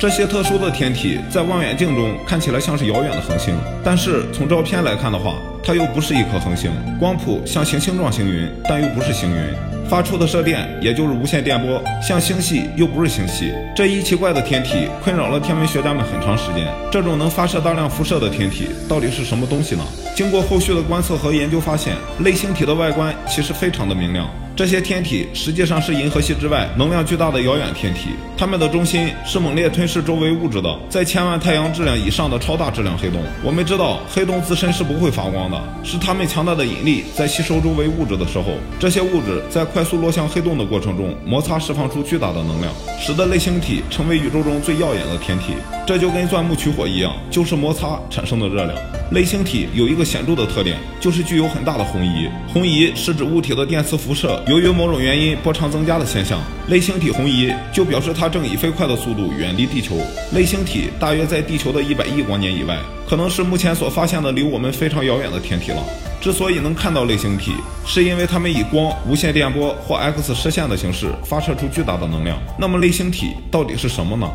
这些特殊的天体在望远镜中看起来像是遥远的恒星，但是从照片来看的话，它又不是一颗恒星。光谱像行星状星云，但又不是星云。发出的射电也就是无线电波，像星系又不是星系。这一奇怪的天体困扰了天文学家们很长时间。这种能发射大量辐射的天体到底是什么东西呢？经过后续的观测和研究，发现类星体的外观其实非常的明亮。这些天体实际上是银河系之外能量巨大的遥远天体，它们的中心是猛烈吞噬周围物质的，在千万太阳质量以上的超大质量黑洞。我们知道，黑洞自身是不会发光的，是它们强大的引力在吸收周围物质的时候，这些物质在快速落向黑洞的过程中摩擦，释放出巨大的能量，使得类星体成为宇宙中最耀眼的天体。这就跟钻木取火一样，就是摩擦产生的热量。类星体有一个显著的特点，就是具有很大的红移。红移是指物体的电磁辐射由于某种原因波长增加的现象。类星体红移就表示它正以飞快的速度远离地球。类星体大约在地球的一百亿光年以外，可能是目前所发现的离我们非常遥远的天体了。之所以能看到类星体，是因为它们以光、无线电波或 X 射线的形式发射出巨大的能量。那么类星体到底是什么呢？